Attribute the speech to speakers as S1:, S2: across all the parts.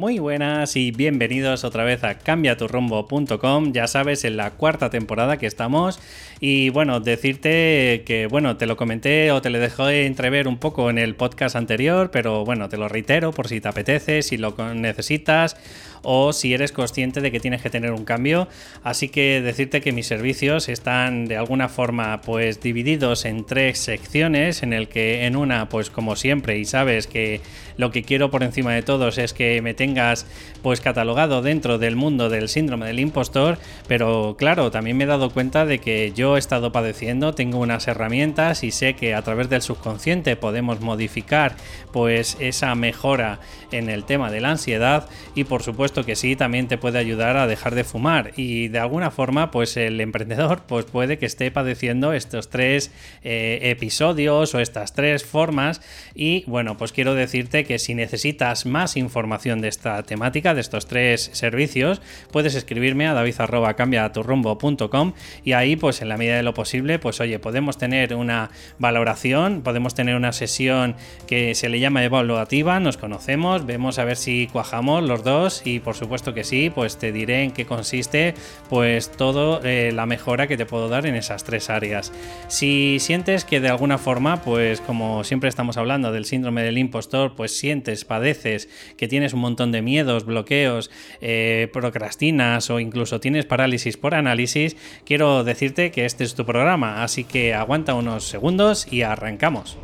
S1: Muy buenas y bienvenidos otra vez a cambiaturrumbo.com. Ya sabes, en la cuarta temporada que estamos. Y bueno, decirte que, bueno, te lo comenté o te lo dejé entrever un poco en el podcast anterior, pero bueno, te lo reitero por si te apetece, si lo necesitas o si eres consciente de que tienes que tener un cambio. Así que decirte que mis servicios están de alguna forma pues divididos en tres secciones, en el que en una, pues como siempre, y sabes que lo que quiero por encima de todos es que me tengas pues catalogado dentro del mundo del síndrome del impostor, pero claro, también me he dado cuenta de que yo he estado padeciendo, tengo unas herramientas y sé que a través del subconsciente podemos modificar pues esa mejora en el tema de la ansiedad y por supuesto que sí, también te puede ayudar a dejar de fumar. Y de alguna forma pues el emprendedor pues puede que esté padeciendo estos tres eh, episodios o estas tres formas. Y bueno pues quiero decirte que si necesitas más información de esta temática, de estos tres servicios, puedes escribirme a david.cambiaturrumbo.com y ahí, pues en la medida de lo posible, pues oye, podemos tener una valoración, podemos tener una sesión que se le llama evaluativa, nos conocemos, vemos a ver si cuajamos los dos y por supuesto que sí, pues te diré en qué consiste pues todo eh, la mejora que te puedo dar en esas tres áreas. Si sientes que de alguna forma, pues como siempre estamos hablando del síndrome del impostor, pues sientes, padeces, que tienes un montón de miedos, bloqueos, eh, procrastinas o incluso tienes parálisis por análisis, quiero decirte que este es tu programa, así que aguanta unos segundos y arrancamos.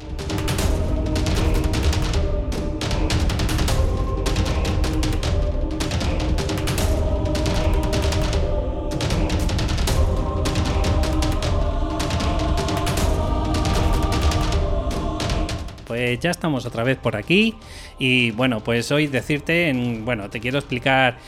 S1: Ya estamos otra vez por aquí. Y bueno, pues hoy decirte, en, bueno, te quiero explicar,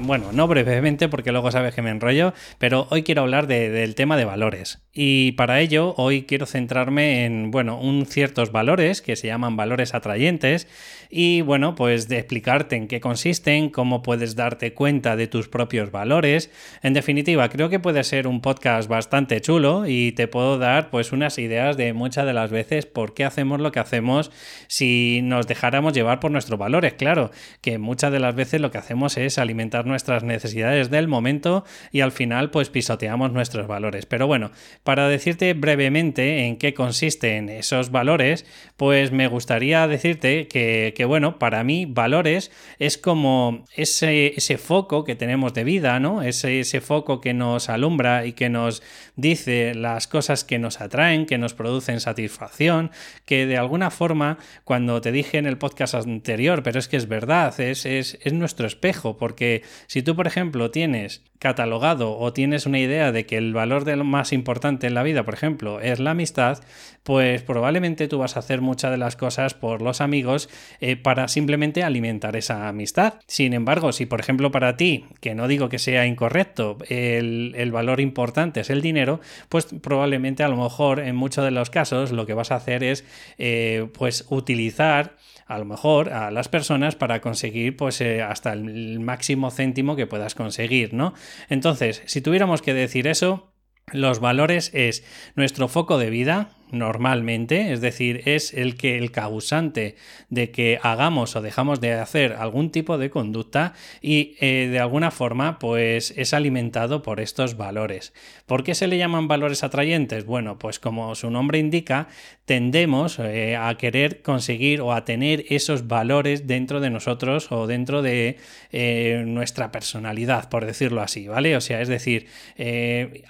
S1: bueno, no brevemente porque luego sabes que me enrollo, pero hoy quiero hablar del tema de valores. Y para ello hoy quiero centrarme en, bueno, un ciertos valores que se llaman valores atrayentes y bueno, pues explicarte en qué consisten, cómo puedes darte cuenta de tus propios valores. En definitiva, creo que puede ser un podcast bastante chulo y te puedo dar pues unas ideas de muchas de las veces por qué hacemos lo que hacemos si nos dejáramos llevar por nuestros valores. Claro, que muchas de las veces lo que hacemos es alimentar nuestras necesidades del momento y al final pues pisoteamos nuestros valores. Pero bueno, para decirte brevemente en qué consisten esos valores, pues me gustaría decirte que, bueno, para mí valores es como ese, ese foco que tenemos de vida, ¿no? Ese, ese foco que nos alumbra y que nos dice las cosas que nos atraen, que nos producen satisfacción, que de alguna forma, cuando te dije en el podcast anterior, pero es que es verdad, es, es, es nuestro espejo, porque si tú, por ejemplo, tienes catalogado o tienes una idea de que el valor de lo más importante en la vida, por ejemplo, es la amistad, pues probablemente tú vas a hacer muchas de las cosas por los amigos eh, para simplemente alimentar esa amistad. Sin embargo, si por ejemplo para ti, que no digo que sea incorrecto, el, el valor importante es el dinero, pues probablemente a lo mejor en muchos de los casos lo que vas a hacer es eh, pues utilizar a lo mejor a las personas para conseguir pues eh, hasta el máximo céntimo que puedas conseguir, ¿no? Entonces, si tuviéramos que decir eso, los valores es nuestro foco de vida, normalmente, es decir, es el que el causante de que hagamos o dejamos de hacer algún tipo de conducta y eh, de alguna forma pues es alimentado por estos valores. ¿Por qué se le llaman valores atrayentes? Bueno, pues como su nombre indica, tendemos eh, a querer conseguir o a tener esos valores dentro de nosotros o dentro de eh, nuestra personalidad, por decirlo así, ¿vale? O sea, es decir,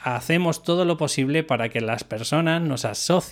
S1: hacemos todo lo posible para que las personas nos asocien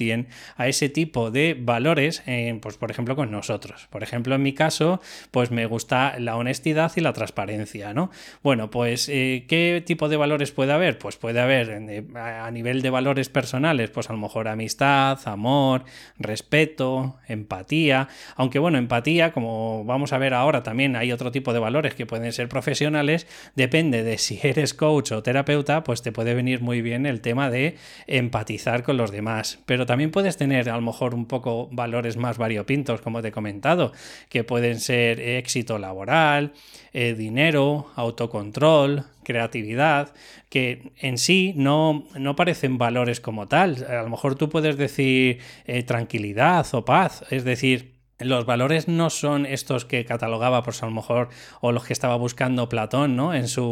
S1: a ese tipo de valores, pues por ejemplo con nosotros. Por ejemplo, en mi caso, pues me gusta la honestidad y la transparencia, ¿no? Bueno, pues eh, ¿qué tipo de valores puede haber? Pues puede haber a nivel de valores personales, pues a lo mejor amistad, amor, respeto, empatía, aunque bueno, empatía, como vamos a ver ahora, también hay otro tipo de valores que pueden ser profesionales, depende de si eres coach o terapeuta, pues te puede venir muy bien el tema de empatizar con los demás, pero también puedes tener a lo mejor un poco valores más variopintos, como te he comentado, que pueden ser éxito laboral, eh, dinero, autocontrol, creatividad, que en sí no, no, parecen valores como tal. A lo mejor tú puedes decir eh, tranquilidad o paz, es decir, los valores no son estos que catalogaba, pues a lo mejor, o los que estaba buscando Platón, ¿no? En su,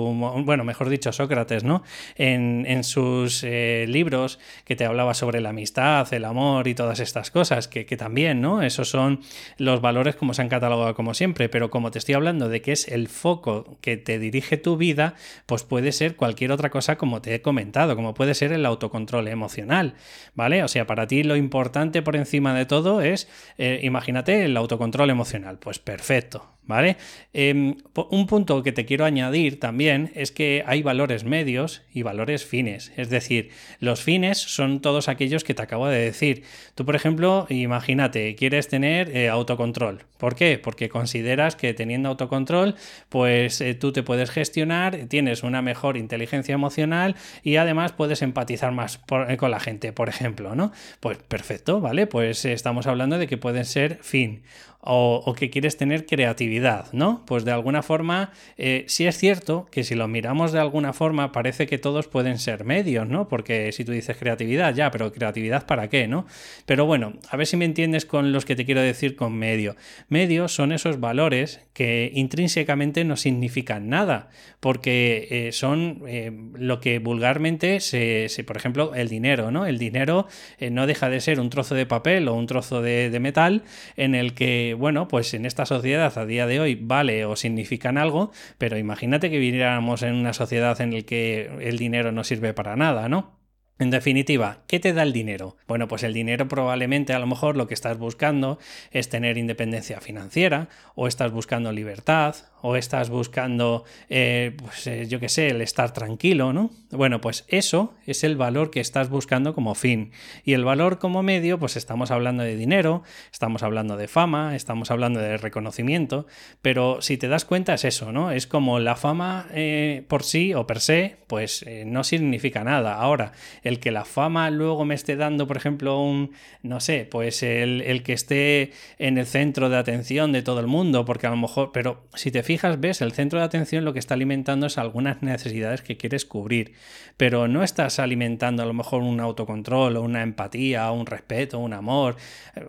S1: bueno, mejor dicho, Sócrates, ¿no? En, en sus eh, libros que te hablaba sobre la amistad, el amor y todas estas cosas, que, que, también, ¿no? Esos son los valores como se han catalogado como siempre, pero como te estoy hablando de que es el foco que te dirige tu vida, pues puede ser cualquier otra cosa como te he comentado, como puede ser el autocontrol emocional, ¿vale? O sea, para ti lo importante por encima de todo es, eh, imagínate, el autocontrol emocional. Pues perfecto. ¿Vale? Em, un punto que te quiero añadir también es que hay valores medios y valores fines. Es decir, los fines son todos aquellos que te acabo de decir. Tú, por ejemplo, imagínate, quieres tener eh, autocontrol. ¿Por qué? Porque consideras que teniendo autocontrol, pues eh, tú te puedes gestionar, tienes una mejor inteligencia emocional y además puedes empatizar más eh, con la gente, por ejemplo, ¿no? Pues perfecto, ¿vale? Pues estamos hablando de que pueden ser fin o, que quieres tener creatividad, ¿no? Pues de alguna forma, eh, sí es cierto que si lo miramos de alguna forma, parece que todos pueden ser medios, ¿no? Porque si tú dices creatividad, ya, pero creatividad para qué, ¿no? Pero bueno, a ver si me entiendes con los que te quiero decir con medio. Medios son esos valores que intrínsecamente no significan nada, porque eh, son eh, lo que vulgarmente se, por ejemplo, el dinero, ¿no? El dinero no deja de ser un trozo de papel o un trozo de metal en el que bueno, pues en esta sociedad a día de hoy vale o significan algo, pero imagínate que viviéramos en una sociedad en la que el dinero no sirve para nada, ¿no? En definitiva, ¿qué te da el dinero? Bueno, pues el dinero probablemente a lo mejor lo que estás buscando es tener independencia financiera o estás buscando libertad o estás buscando, eh, pues eh, yo qué sé, el estar tranquilo, ¿no? Bueno, pues eso es el valor que estás buscando como fin. Y el valor como medio, pues estamos hablando de dinero, estamos hablando de fama, estamos hablando de reconocimiento, pero si te das cuenta es eso, ¿no? Es como la fama eh, por sí o per se, pues no significa nada. Ahora, el que la fama luego me esté dando, por ejemplo, un, no sé, pues el, el que esté en el centro de atención de todo el mundo, porque a lo mejor, pero si te fijas, ves, el centro de atención lo que está alimentando es algunas necesidades que quieres cubrir, pero no estás alimentando a lo mejor un autocontrol o una empatía o un respeto, un amor.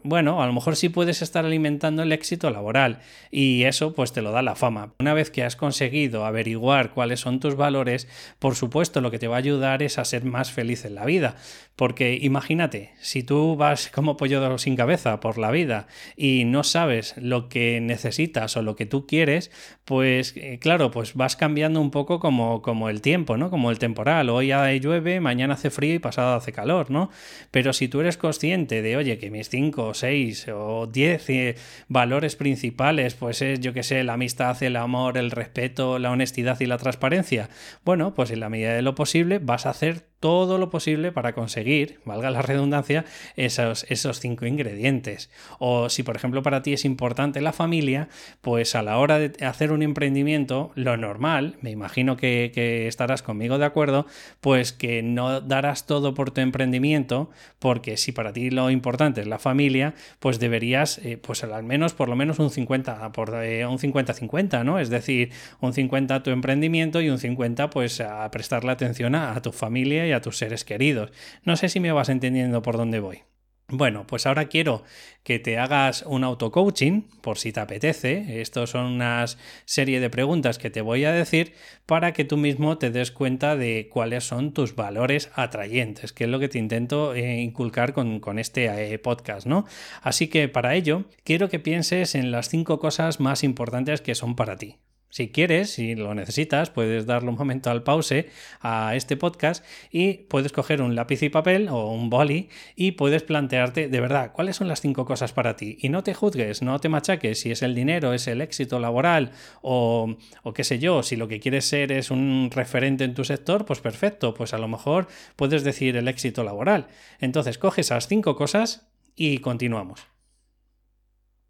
S1: Bueno, a lo mejor sí puedes estar alimentando el éxito laboral y eso pues te lo da la fama. Una vez que has conseguido averiguar cuáles son tus valores, por supuesto lo que te va a ayudar es a ser más feliz la vida, porque imagínate, si tú vas como pollo sin cabeza por la vida y no sabes lo que necesitas o lo que tú quieres, pues eh, claro, pues vas cambiando un poco como, como el tiempo, ¿no? Como el temporal. Hoy llueve, mañana hace frío y pasado hace calor, ¿no? Pero si tú eres consciente de, oye, que mis 5, 6 o 10 eh, valores principales, pues es, yo que sé, la amistad, el amor, el respeto, la honestidad y la transparencia, bueno, pues en la medida de lo posible vas a hacer todo lo posible para conseguir, valga la redundancia, esos, esos cinco ingredientes. O si, por ejemplo, para ti es importante la familia, pues a la hora de hacer un emprendimiento, lo normal, me imagino que, estarás conmigo de acuerdo, pues que no darás todo por tu emprendimiento, porque si para ti lo importante es la familia, pues deberías, eh, pues al menos, por lo menos un 50, por, eh, un 50-50, ¿no? Es decir, un 50 a tu emprendimiento y un 50 pues a prestarle atención a tu familia a tus seres queridos. No sé si me vas entendiendo por dónde voy. Bueno, pues ahora quiero que te hagas un auto-coaching, por si te apetece. Estos son una serie de preguntas que te voy a decir para que tú mismo te des cuenta de cuáles son tus valores atrayentes, que es lo que te intento eh, inculcar con, con este eh, podcast, ¿no? Así que para ello, quiero que pienses en las cinco cosas más importantes que son para ti. Si quieres, si lo necesitas, puedes darle un momento al pause a este podcast y puedes coger un lápiz y papel o un boli y puedes plantearte de verdad cuáles son las cinco cosas para ti. Y no te juzgues, no te machaques si es el dinero, es el éxito laboral o, qué sé yo, si lo que quieres ser es un referente en tu sector, pues perfecto, pues a lo mejor puedes decir el éxito laboral. Entonces coge esas cinco cosas y continuamos.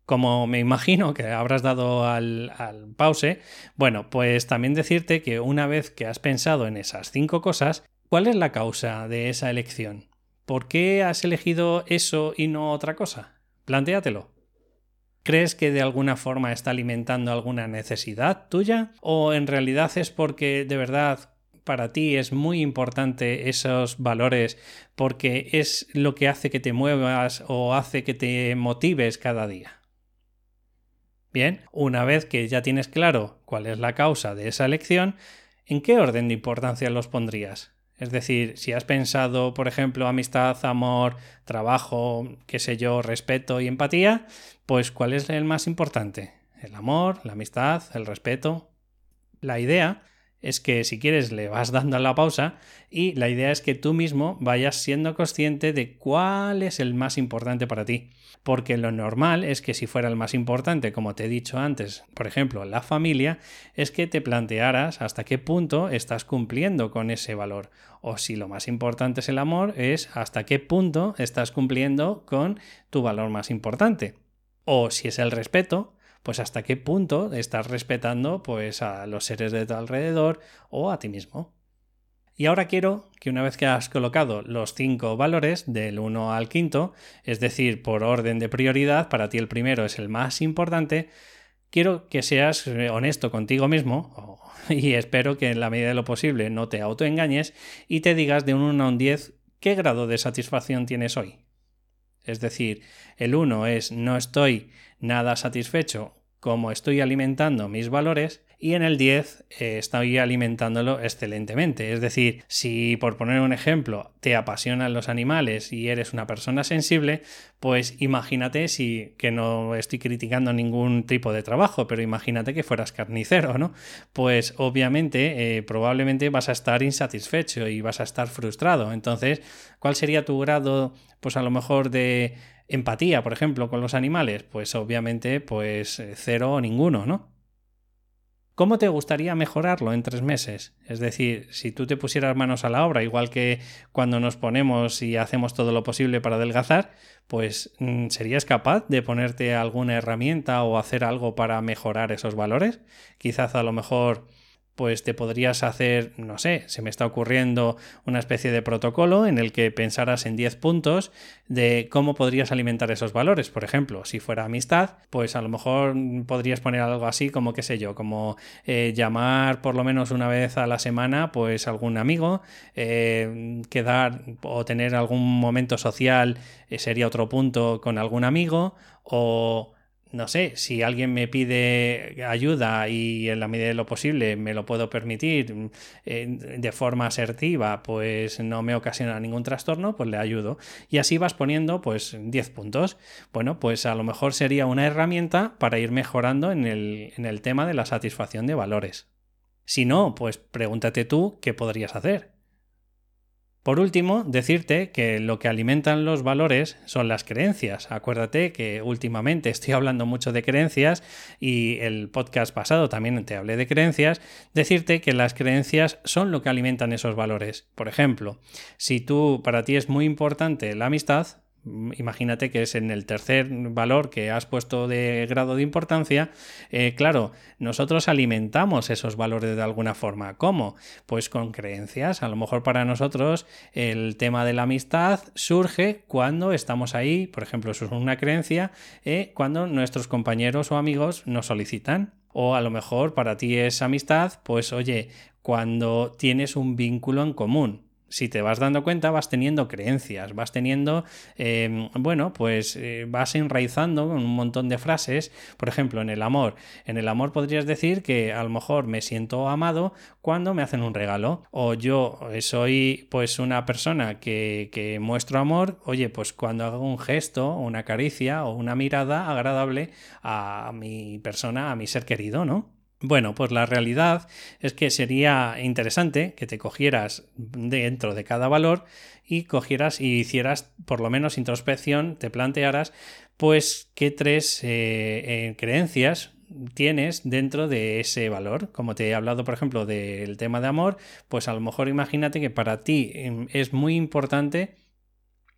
S1: Como me imagino que habrás dado al, pause, bueno, pues también decirte que una vez que has pensado en esas cinco cosas, ¿cuál es la causa de esa elección? ¿Por qué has elegido eso y no otra cosa? Plantéatelo. ¿Crees que de alguna forma está alimentando alguna necesidad tuya? ¿O en realidad es porque de verdad para ti es muy importante esos valores porque es lo que hace que te muevas o hace que te motives cada día? Bien, una vez que ya tienes claro cuál es la causa de esa elección, ¿en qué orden de importancia los pondrías? Es decir, si has pensado, por ejemplo, amistad, amor, trabajo, qué sé yo, respeto y empatía, pues ¿cuál es el más importante? ¿El amor, la amistad, el respeto? La idea es que si quieres le vas dando la pausa y la idea es que tú mismo vayas siendo consciente de cuál es el más importante para ti. Porque lo normal es que si fuera el más importante, como te he dicho antes, por ejemplo, la familia, es que te plantearas hasta qué punto estás cumpliendo con ese valor. O si lo más importante es el amor, es hasta qué punto estás cumpliendo con tu valor más importante. O si es el respeto, pues hasta qué punto estás respetando pues a los seres de tu alrededor o a ti mismo. Y ahora quiero que una vez que has colocado los cinco valores del 1 al quinto, es decir, por orden de prioridad, para ti el primero es el más importante, quiero que seas eh, honesto contigo mismo y espero que en la medida de lo posible no te autoengañes y te digas de un 1 a un 10 qué grado de satisfacción tienes hoy. Es decir, el 1 es no estoy nada satisfecho como estoy alimentando mis valores y en el 10 eh, estoy alimentándolo excelentemente. Es decir, si por poner un ejemplo te apasionan los animales y eres una persona sensible, pues imagínate si que no estoy criticando ningún tipo de trabajo, pero imagínate que fueras carnicero, ¿no? Pues obviamente eh, probablemente vas a estar insatisfecho y vas a estar frustrado. Entonces, ¿cuál sería tu grado, pues a lo mejor de empatía, por ejemplo, con los animales? Pues obviamente, pues eh, cero o ninguno, ¿no? ¿Cómo te gustaría mejorarlo en tres meses? Es decir, si tú te pusieras manos a la obra, igual que cuando nos ponemos y hacemos todo lo posible para adelgazar, pues mm, ¿serías capaz de ponerte alguna herramienta o hacer algo para mejorar esos valores? Quizás a lo mejor pues te podrías hacer, no sé, se me está ocurriendo una especie de protocolo en el que pensaras en 10 puntos de cómo podrías alimentar esos valores. Por ejemplo, si fuera amistad, pues a lo mejor podrías poner algo así como, qué sé yo, como eh, llamar por lo menos una vez a la semana, pues algún amigo, eh, quedar o tener algún momento social eh, sería otro punto con algún amigo o no sé, si alguien me pide ayuda y en la medida de lo posible me lo puedo permitir eh, de forma asertiva, pues no me ocasiona ningún trastorno, pues le ayudo. Y así vas poniendo pues 10 puntos. Bueno, pues a lo mejor sería una herramienta para ir mejorando en el, en el tema de la satisfacción de valores. Si no, pues pregúntate tú qué podrías hacer. Por último, decirte que lo que alimentan los valores son las creencias. Acuérdate que últimamente estoy hablando mucho de creencias y el podcast pasado también te hablé de creencias. Decirte que las creencias son lo que alimentan esos valores. Por ejemplo, si tú para ti es muy importante la amistad, imagínate que es en el tercer valor que has puesto de grado de importancia, eh, claro, nosotros alimentamos esos valores de alguna forma. ¿Cómo? Pues con creencias. A lo mejor para nosotros el tema de la amistad surge cuando estamos ahí, por ejemplo, eso es una creencia, eh, cuando nuestros compañeros o amigos nos solicitan. O a lo mejor para ti es amistad, pues oye, cuando tienes un vínculo en común si te vas dando cuenta, vas teniendo creencias, vas teniendo, em, bueno, pues eh, vas enraizando con un montón de frases. Por ejemplo, en el amor. En el amor podrías decir que a lo mejor me siento amado cuando me hacen un regalo. O yo soy pues una persona que, que muestro amor, oye, pues cuando hago un gesto, una caricia o una mirada agradable a mi persona, a mi ser querido, ¿no? Bueno, pues la realidad es que sería interesante que te cogieras dentro de cada valor y cogieras y hicieras por lo menos introspección, te plantearas pues qué tres eh, eh, creencias tienes dentro de ese valor. Como te he hablado, por ejemplo, del tema de amor, pues a lo mejor imagínate que para ti em, es muy importante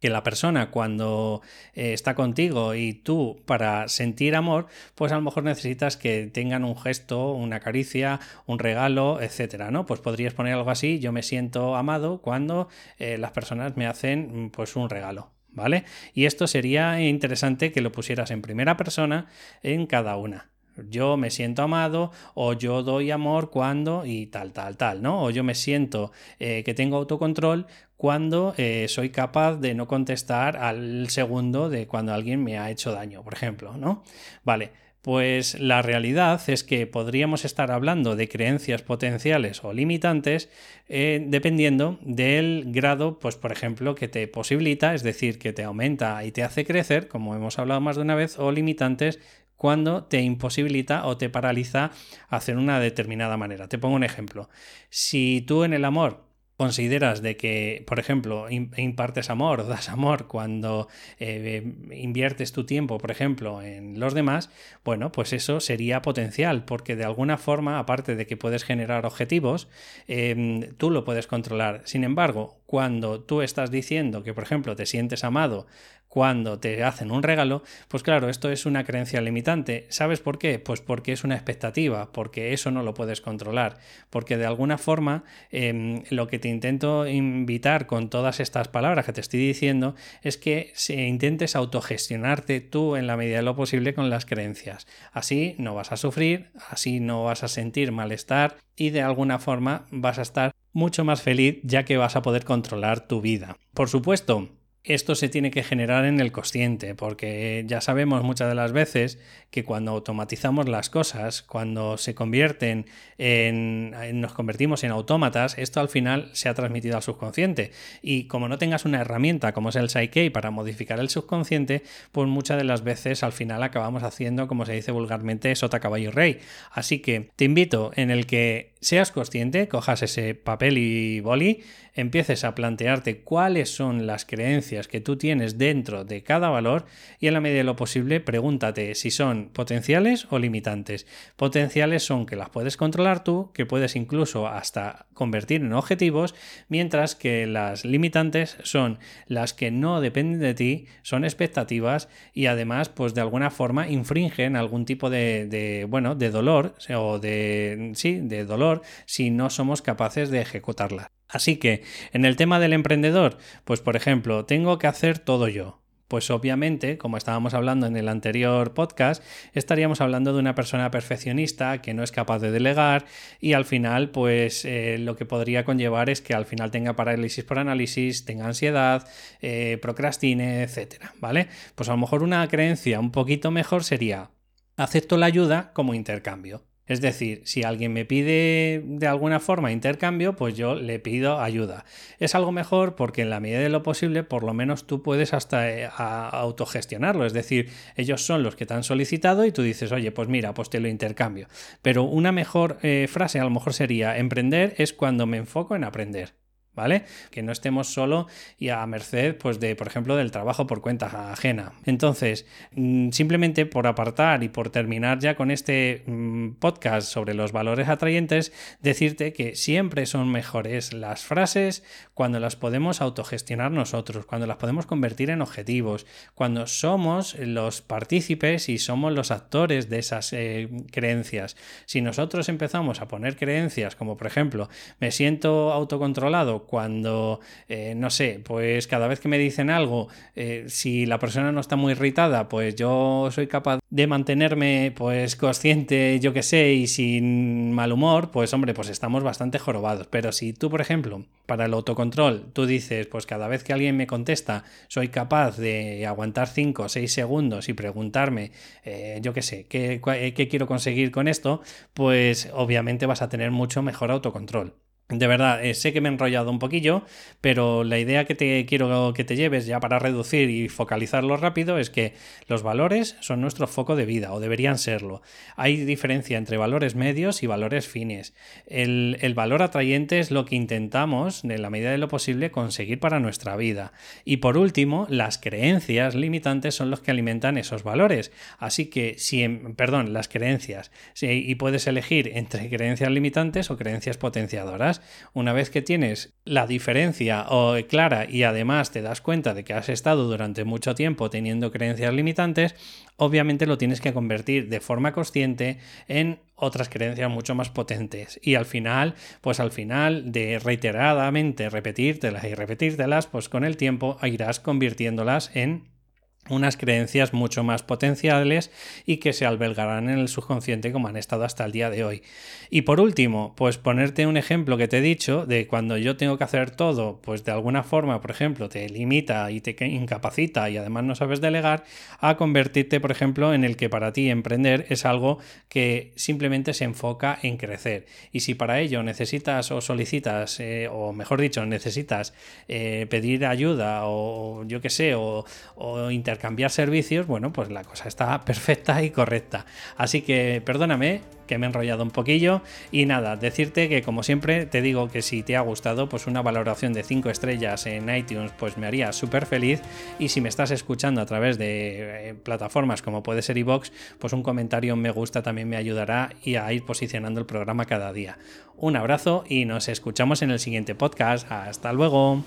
S1: que la persona cuando eh, está contigo y tú para sentir amor, pues a lo mejor necesitas que tengan un gesto, una caricia, un regalo, etcétera, ¿no? Pues podrías poner algo así, yo me siento amado cuando eh, las personas me hacen pues un regalo. ¿Vale? Y esto sería interesante que lo pusieras en primera persona en cada una yo me siento amado o yo doy amor cuando y tal, tal, tal, ¿no? O yo me siento eh, que tengo autocontrol cuando eh, soy capaz de no contestar al segundo de cuando alguien me ha hecho daño, por ejemplo, ¿no? Vale, Pues la realidad es que podríamos estar hablando de creencias potenciales o limitantes eh, dependiendo del grado, pues por ejemplo, que te posibilita, es decir, que te aumenta y te hace crecer, como hemos hablado más de una vez, o limitantes cuando te imposibilita o te paraliza hacer una determinada manera. Te pongo un ejemplo. Si tú en el amor consideras de que, por ejemplo, impartes amor o das amor cuando eh, inviertes tu tiempo, por ejemplo, en los demás, bueno, pues eso sería potencial, porque de alguna forma, aparte de que puedes generar objetivos, em, tú lo puedes controlar. Sin embargo, cuando tú estás diciendo que, por ejemplo, te sientes amado cuando te hacen un regalo, pues claro, esto es una creencia limitante. ¿Sabes por qué? Pues porque es una expectativa, porque eso no lo puedes controlar, porque de alguna forma em, lo que te intento invitar con todas estas palabras que te estoy diciendo es que intentes autogestionarte tú en la medida de lo posible con las creencias. Así no vas a sufrir, así no vas a sentir malestar y de alguna forma vas a estar mucho más feliz ya que vas a poder controlar tu vida. Por supuesto, esto se tiene que generar en el consciente, porque ya sabemos muchas de las veces que cuando automatizamos las cosas, cuando se convierten en, nos convertimos en autómatas, esto al final se ha transmitido al subconsciente. Y como no tengas una herramienta como es el Psyche para modificar el subconsciente, pues muchas de las veces al final acabamos haciendo, como se dice vulgarmente, sota caballo rey. Así que te invito en el que seas consciente, cojas ese papel y boli, empieces a plantearte cuáles son las creencias que tú tienes dentro de cada valor y en la medida de lo posible pregúntate si son potenciales o limitantes. Potenciales son que las puedes controlar tú, que puedes incluso hasta convertir en objetivos, mientras que las limitantes son las que no dependen de ti, son expectativas y además pues de alguna forma infringen algún tipo de, de bueno, de dolor o de sí, de dolor si no somos capaces de ejecutarlas. Así que en el tema del emprendedor, pues por ejemplo, tengo que hacer todo yo. Pues obviamente, como estábamos hablando en el anterior podcast, estaríamos hablando de una persona perfeccionista que no es capaz de delegar y al final, pues eh, lo que podría conllevar es que al final tenga parálisis por análisis, tenga ansiedad, eh, procrastine, etcétera, ¿vale? Pues a lo mejor una creencia un poquito mejor sería acepto la ayuda como intercambio. Es decir, si alguien me pide de alguna forma intercambio, pues yo le pido ayuda. Es algo mejor porque en la medida de lo posible, por lo menos tú puedes hasta eh, autogestionarlo. Es decir, ellos son los que te han solicitado y tú dices, oye, pues mira, pues te lo intercambio. Pero una mejor eh, frase a lo mejor sería, emprender es cuando me enfoco en aprender. ¿Vale? Que no estemos solo y a merced, pues, de, por ejemplo, del trabajo por cuenta ajena. Entonces, mm, simplemente por apartar y por terminar ya con este mm, podcast sobre los valores atrayentes, decirte que siempre son mejores las frases cuando las podemos autogestionar nosotros, cuando las podemos convertir en objetivos, cuando somos los partícipes y somos los actores de esas eh, creencias. Si nosotros empezamos a poner creencias como, por ejemplo, me siento autocontrolado cuando, eh, no sé, pues cada vez que me dicen algo, eh, si la persona no está muy irritada, pues yo soy capaz de mantenerme pues consciente, yo que sé, y sin mal humor, pues hombre, pues estamos bastante jorobados. Pero si tú, por ejemplo, para el autocontrol, tú dices, pues cada vez que alguien me contesta, soy capaz de aguantar 5 o 6 segundos y preguntarme, eh, yo qué sé, ¿qué, qué quiero conseguir con esto, pues obviamente vas a tener mucho mejor autocontrol. De verdad, eh, sé que me he enrollado un poquillo, pero la idea que te quiero que te lleves ya para reducir y focalizarlo rápido es que los valores son nuestro foco de vida o deberían serlo. Hay diferencia entre valores medios y valores fines. El, valor atrayente es lo que intentamos, en la medida de lo posible, conseguir para nuestra vida. Y por último, las creencias limitantes son los que alimentan esos valores. Así que, si, perdón, las creencias, y puedes elegir entre creencias limitantes o creencias potenciadoras. Una vez que tienes la diferencia clara y además te das cuenta de que has estado durante mucho tiempo teniendo creencias limitantes, obviamente lo tienes que convertir de forma consciente en otras creencias mucho más potentes. Y al final, pues al final de reiteradamente repetírtelas y repetírtelas, pues con el tiempo irás convirtiéndolas en unas creencias mucho más potenciales y que se albergarán en el subconsciente como han estado hasta el día de hoy. Y por último, pues ponerte un ejemplo que te he dicho de cuando yo tengo que hacer todo, pues de alguna forma, por ejemplo, te limita y te incapacita y además no sabes delegar, a convertirte, por ejemplo, en el que para ti emprender es algo que simplemente se enfoca en crecer. Y si para ello necesitas o solicitas, eh, o mejor dicho, necesitas eh, pedir ayuda o yo qué sé, o, o cambiar servicios, bueno, pues la cosa está perfecta y correcta. Así que perdóname que me he enrollado un poquillo y nada, decirte que como siempre te digo que si te ha gustado, pues una valoración de 5 estrellas en iTunes pues me haría súper feliz y si me estás escuchando a través de eh, plataformas como puede ser iVox, pues un comentario me gusta también me ayudará y a ir posicionando el programa cada día. Un abrazo y nos escuchamos en el siguiente podcast. Hasta luego.